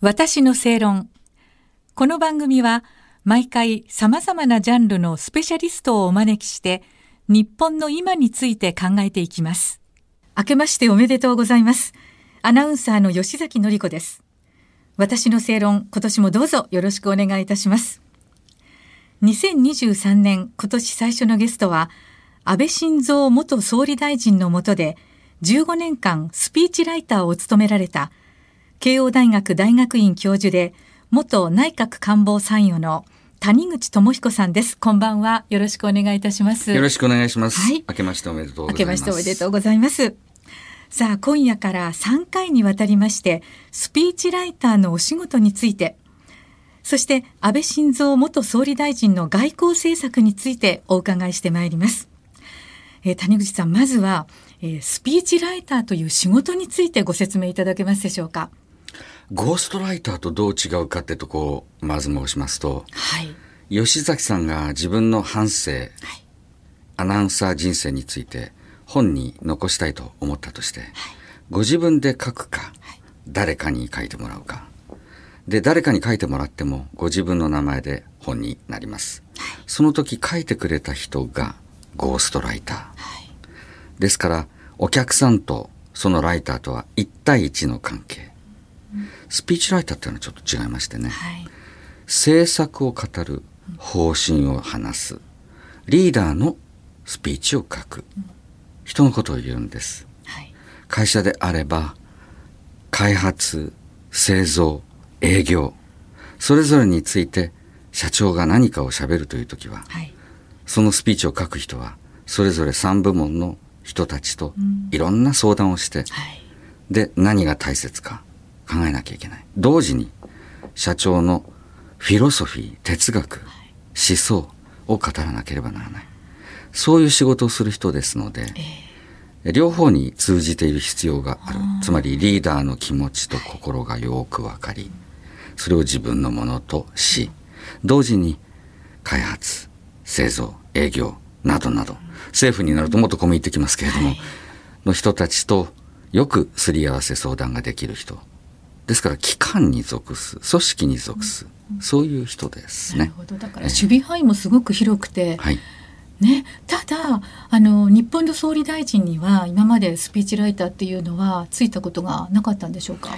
私の正論。この番組は毎回様々なジャンルのスペシャリストをお招きして日本の今について考えていきます。明けましておめでとうございます。アナウンサーの吉崎のり子です。私の正論、今年もどうぞよろしくお願いいたします。2023年今年最初のゲストは安倍晋三元総理大臣の下で15年間スピーチライターを務められた慶応大学大学院教授で、元内閣官房参与の谷口智彦さんです。こんばんは。よろしくお願いいたします。よろしくお願いします。はい。明けましておめでとうございます。明けましておめでとうございます。さあ、今夜から3回にわたりまして、スピーチライターのお仕事について、そして安倍晋三元総理大臣の外交政策についてお伺いしてまいります。えー、谷口さん、まずは、えー、スピーチライターという仕事についてご説明いただけますでしょうか。ゴーストライターとどう違うかってとこをまず申しますと、はい、吉崎さんが自分の半生、はい、アナウンサー人生について本に残したいと思ったとして、はい、ご自分で書くか、誰かに書いてもらうか。で、誰かに書いてもらってもご自分の名前で本になります。その時書いてくれた人がゴーストライター。ですから、お客さんとそのライターとは1対1の関係。スピーチライターっていうのはちょっと違いましてね、はい、政策を語る方針を話す。リーダーのスピーチを書く、人のことを言うんです、はい、会社であれば開発製造営業それぞれについて社長が何かをしゃべるという時は、はい、そのスピーチを書く人はそれぞれ3部門の人たちといろんな相談をして、うんはい、で何が大切か考えなきゃいけない。同時に社長のフィロソフィー、哲学、思想を語らなければならない。そういう仕事をする人ですので、えー、両方に通じている必要がある。つまりリーダーの気持ちと心がよくわかり、それを自分のものとし、同時に開発、製造、営業などなど、政府になるともっと込み入ってきますけれども、の人たちとよくすり合わせ相談ができる人ですから機関に属す組織に属す、うん、そういう人ですね。なるほど。だから守備範囲もすごく広くて、はい、ね、ただあの日本の総理大臣には今までスピーチライターっていうのはついたことがなかったんでしょうか？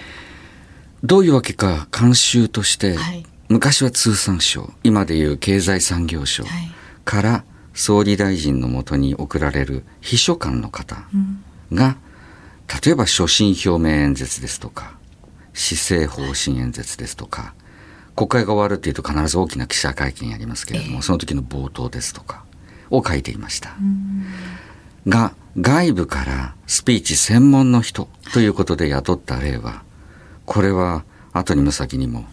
どういうわけか慣習として、はい、昔は通産省今でいう経済産業省から総理大臣のもとに送られる秘書官の方が、うん、例えば所信表明演説ですとか施政方針演説ですとか、国会が終わるっていうと必ず大きな記者会見やりますけれども、その時の冒頭ですとかを書いていました。が、外部からスピーチ専門の人ということで雇った例は、これは後にも先にも、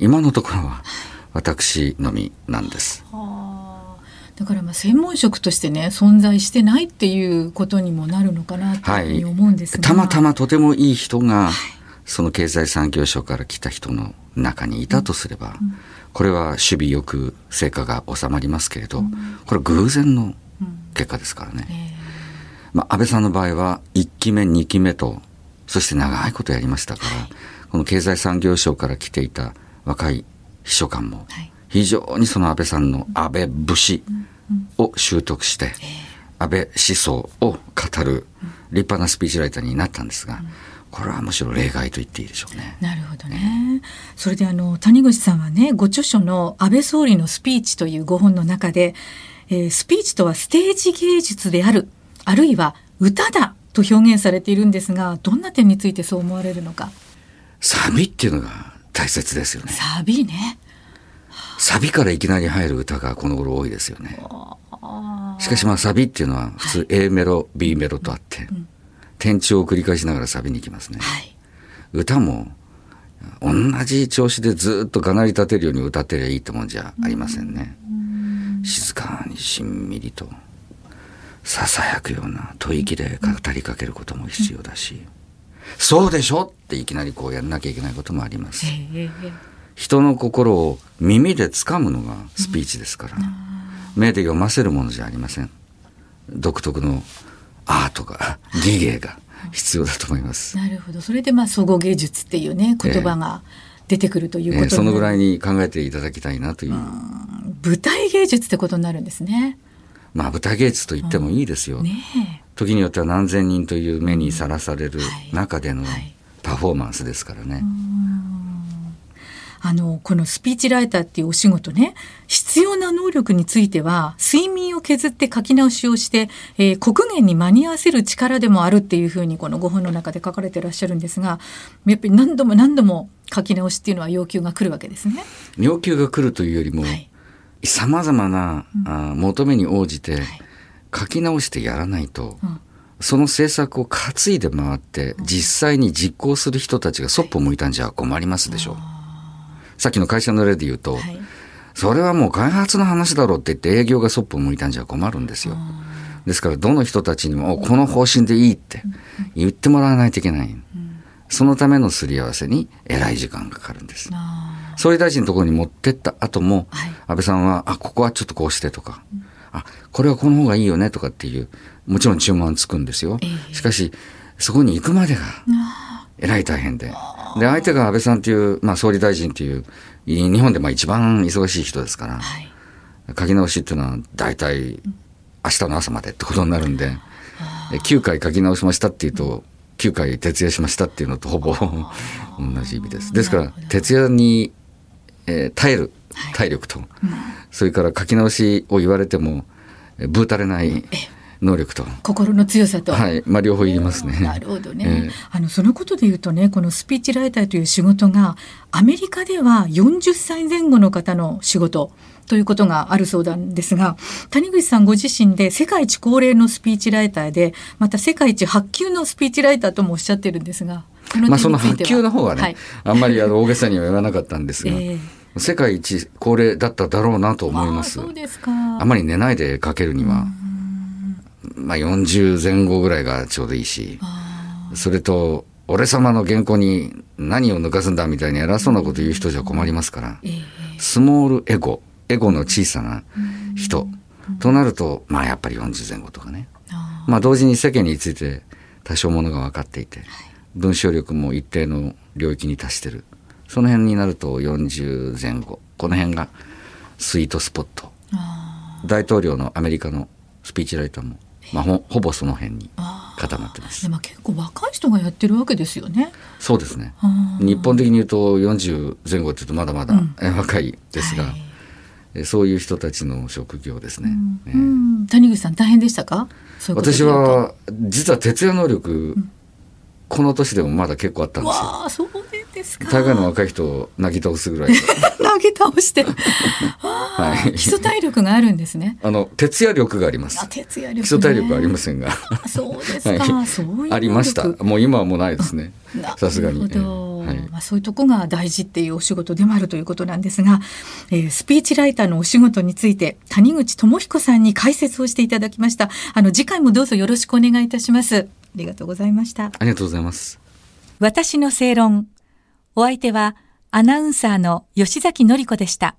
今のところは私のみなんです。だからまあ専門職としてね存在してないっていうことにもなるのかなというふうに思うんですが、はい、たまたまとてもいい人が、その経済産業省から来た人の中にいたとすれば、これは守備よく成果が収まりますけれど、これ偶然の結果ですからね。まあ、安倍さんの場合は1期目2期目とそして長いことやりましたから、この経済産業省から来ていた若い秘書官も非常にその安倍さんの安倍節を習得して安倍思想を語る立派なスピーチライターになったんですが、これはむしろ例外と言っていいでしょうね。なるほどね。それであの谷口さんはねご著書の安倍総理のスピーチという5本の中で、えー、スピーチとはステージ芸術であるあるいは歌だと表現されているんですがどんな点についてそう思われるのか。サビっていうのが大切ですよね。サビね。サビからいきなり入る歌がこの頃多いですよね。しかしまあサビっていうのは普通 A メロ、B メロとあって、うん転調を繰り返しながらサビに行きますね。はい、歌も同じ調子でずっとがなり立てるように歌ってりゃいいってもんじゃありませんね。静かにしんみりとささやくような吐息で語りかけることも必要だし、そうでしょっていきなりこうやんなきゃいけないこともあります。人の心を耳で掴むのがスピーチですから、目で読ませるものじゃありません。独特のアートが、技芸が必要だと思います。なるほど。それでまあ総合芸術っていうね言葉が出てくるということ、えー、そのぐらいに考えていただきたいなという。う舞台芸術ってことになるんですね。まあ舞台芸術と言ってもいいですよ。ね、時によっては何千人という目にさらされる中でのパフォーマンスですからね。はいはいあの、このスピーチライターっていうお仕事ね、必要な能力については、睡眠を削って書き直しをして、えー、国言に間に合わせる力でもあるっていうふうに、このご本の中で書かれてらっしゃるんですが、やっぱり何度も何度も書き直しっていうのは要求が来るわけですね。要求が来るというよりも、さまざまな、うん、あ求めに応じて、書き直してやらないと、うん。その政策を担いで回って、実際に実行する人たちがそっぽ向いたんじゃ困りますでしょう。さっきの会社の例で言うと、はい、それはもう開発の話だろうって言って営業がそっぽを向いたんじゃ困るんですよ。ですから、どの人たちにも、この方針でいいって言ってもらわないといけない。そのためのすり合わせに偉い時間がかかるんです。総理大臣のところに持ってった後も、はい、安倍さんは、あ、ここはちょっとこうしてとか、うん、あ、これはこの方がいいよねとかっていう、もちろん注文つくんですよ。えー、しかし、そこに行くまでが、えらい大変で。で、相手が安倍さんという、まあ、総理大臣という、日本でまあ一番忙しい人ですから、はい、書き直しっていうのは大体明日の朝までってことになるんで、9回書き直しましたっていうと、9回徹夜しましたっていうのとほぼ同じ意味です。ですから、徹夜に、えー、耐える体力と、はいうん、それから書き直しを言われても、ぶうたれない、能力と。心の強さと、はい。まあ、両方いりますね。なるほどね、えー、あのそのことで言うとねこのスピーチライターという仕事がアメリカでは40歳前後の方の仕事ということがあるそうなんですが谷口さんご自身で世界一高齢のスピーチライターでまた世界一発給のスピーチライターともおっしゃってるんですがまあその発給の方はね、はい、あんまりあの大げさには言わなかったんですが。えー世界一高齢だっただろうなと思います。そうですか。あまり寝ないで書けるには、まあ、40前後ぐらいがちょうどいいし、それと、俺様の原稿に何を抜かすんだみたいに偉そうなこと言う人じゃ困りますから、スモールエゴ、エゴの小さな人、となると、まあやっぱり40前後とかね。まあ同時に世間について多少ものが分かっていて、文章力も一定の領域に達してる。その辺になると40前後。この辺がスイートスポット。大統領のアメリカのスピーチライターもまあ、ほほぼその辺に固まってます。でも結構若い人がやってるわけですよね。そうですね。日本的に言うと40前後っていうとまだまだ、若いですが、はい、そういう人たちの職業ですね。うん、ね谷口さん大変でしたか？私は実は徹夜能力、うん、この年でもまだ結構あったんですよ。わあそうですか？大概の若い人をなぎ倒すぐらいなぎ 倒して。はい、基礎体力があるんですね。あの徹夜力があります。徹夜力、ね、基礎体力ありませんが。そうですか、はい、そういうありました。もう今はもうないですね。さすがに、はい、まあ、そういうとこが大事っていうお仕事でもあるということなんですが、えー、スピーチライターのお仕事について谷口智彦さんに解説をしていただきました。あの次回もどうぞよろしくお願いいたします。ありがとうございました。ありがとうございます。私の正論お相手はアナウンサーの吉崎のり子でした。